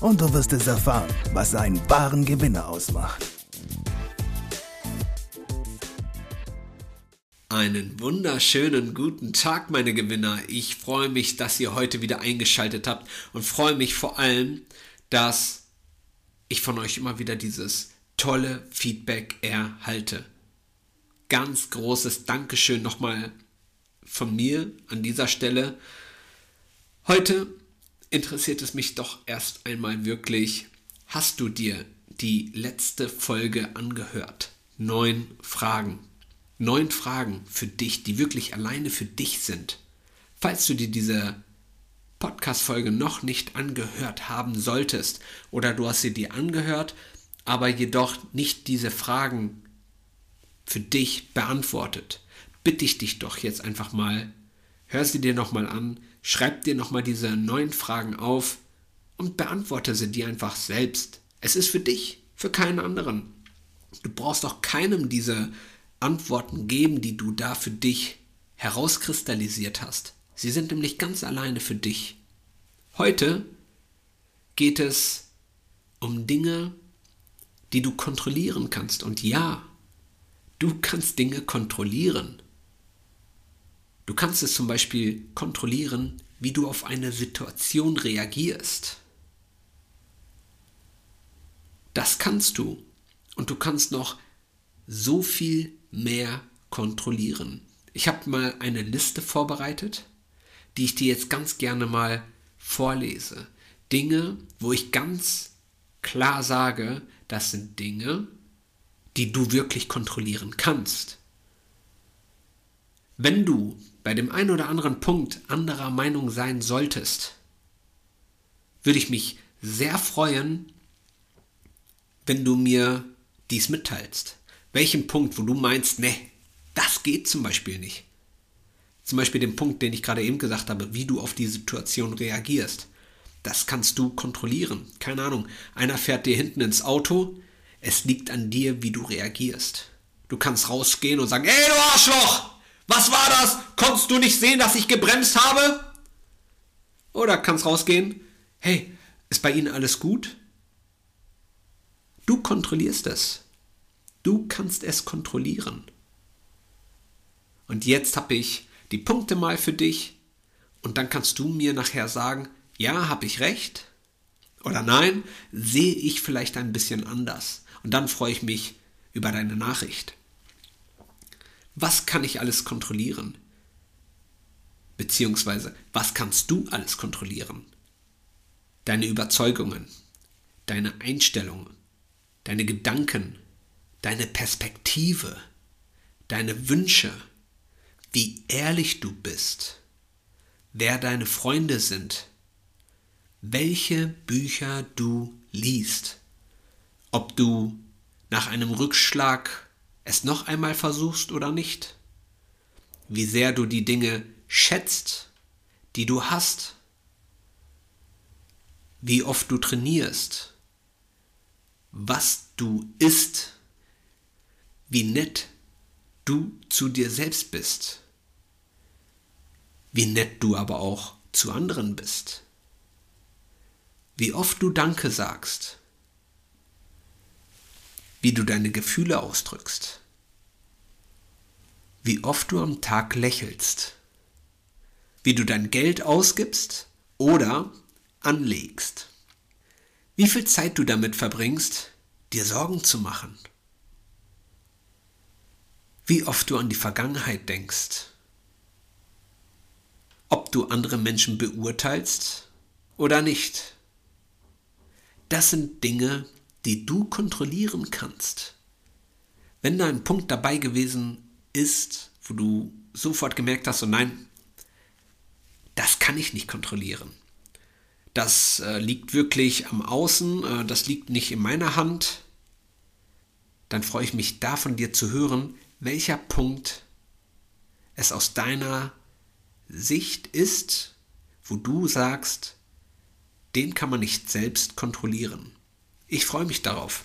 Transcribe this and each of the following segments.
und du wirst es erfahren, was einen wahren Gewinner ausmacht. Einen wunderschönen guten Tag, meine Gewinner. Ich freue mich, dass ihr heute wieder eingeschaltet habt und freue mich vor allem, dass ich von euch immer wieder dieses tolle Feedback erhalte. Ganz großes Dankeschön nochmal von mir an dieser Stelle. Heute interessiert es mich doch erst einmal wirklich, hast du dir die letzte Folge angehört? Neun Fragen. Neun Fragen für dich, die wirklich alleine für dich sind. Falls du dir diese Podcast-Folge noch nicht angehört haben solltest oder du hast sie dir angehört, aber jedoch nicht diese Fragen für dich beantwortet, bitte ich dich doch jetzt einfach mal, hör sie dir nochmal an, Schreib dir nochmal diese neun Fragen auf und beantworte sie dir einfach selbst. Es ist für dich, für keinen anderen. Du brauchst auch keinem diese Antworten geben, die du da für dich herauskristallisiert hast. Sie sind nämlich ganz alleine für dich. Heute geht es um Dinge, die du kontrollieren kannst. Und ja, du kannst Dinge kontrollieren. Du kannst es zum Beispiel kontrollieren, wie du auf eine Situation reagierst. Das kannst du. Und du kannst noch so viel mehr kontrollieren. Ich habe mal eine Liste vorbereitet, die ich dir jetzt ganz gerne mal vorlese. Dinge, wo ich ganz klar sage, das sind Dinge, die du wirklich kontrollieren kannst. Wenn du bei dem einen oder anderen Punkt anderer Meinung sein solltest, würde ich mich sehr freuen, wenn du mir dies mitteilst. Welchen Punkt, wo du meinst, ne, das geht zum Beispiel nicht. Zum Beispiel den Punkt, den ich gerade eben gesagt habe, wie du auf die Situation reagierst. Das kannst du kontrollieren. Keine Ahnung, einer fährt dir hinten ins Auto, es liegt an dir, wie du reagierst. Du kannst rausgehen und sagen, ey du Arschloch! Was war das? Konntest du nicht sehen, dass ich gebremst habe? Oder kannst rausgehen? Hey, ist bei Ihnen alles gut? Du kontrollierst es. Du kannst es kontrollieren. Und jetzt habe ich die Punkte mal für dich und dann kannst du mir nachher sagen, ja, habe ich recht oder nein, sehe ich vielleicht ein bisschen anders. Und dann freue ich mich über deine Nachricht. Was kann ich alles kontrollieren? Beziehungsweise, was kannst du alles kontrollieren? Deine Überzeugungen, deine Einstellungen, deine Gedanken, deine Perspektive, deine Wünsche, wie ehrlich du bist, wer deine Freunde sind, welche Bücher du liest, ob du nach einem Rückschlag es noch einmal versuchst oder nicht. Wie sehr du die Dinge schätzt, die du hast. Wie oft du trainierst. Was du isst. Wie nett du zu dir selbst bist. Wie nett du aber auch zu anderen bist. Wie oft du Danke sagst wie du deine Gefühle ausdrückst, wie oft du am Tag lächelst, wie du dein Geld ausgibst oder anlegst, wie viel Zeit du damit verbringst, dir Sorgen zu machen, wie oft du an die Vergangenheit denkst, ob du andere Menschen beurteilst oder nicht. Das sind Dinge, die du kontrollieren kannst. Wenn da ein Punkt dabei gewesen ist, wo du sofort gemerkt hast, so nein, das kann ich nicht kontrollieren. Das äh, liegt wirklich am Außen, äh, das liegt nicht in meiner Hand. dann freue ich mich da von dir zu hören, welcher Punkt es aus deiner Sicht ist, wo du sagst, den kann man nicht selbst kontrollieren. Ich freue mich darauf.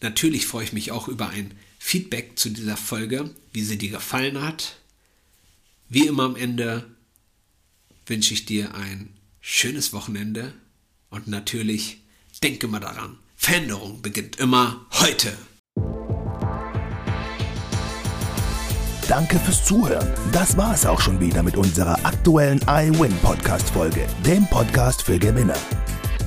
Natürlich freue ich mich auch über ein Feedback zu dieser Folge, wie sie dir gefallen hat. Wie immer am Ende wünsche ich dir ein schönes Wochenende und natürlich denke mal daran, Veränderung beginnt immer heute. Danke fürs Zuhören. Das war es auch schon wieder mit unserer aktuellen iWin Podcast Folge, dem Podcast für Gewinner.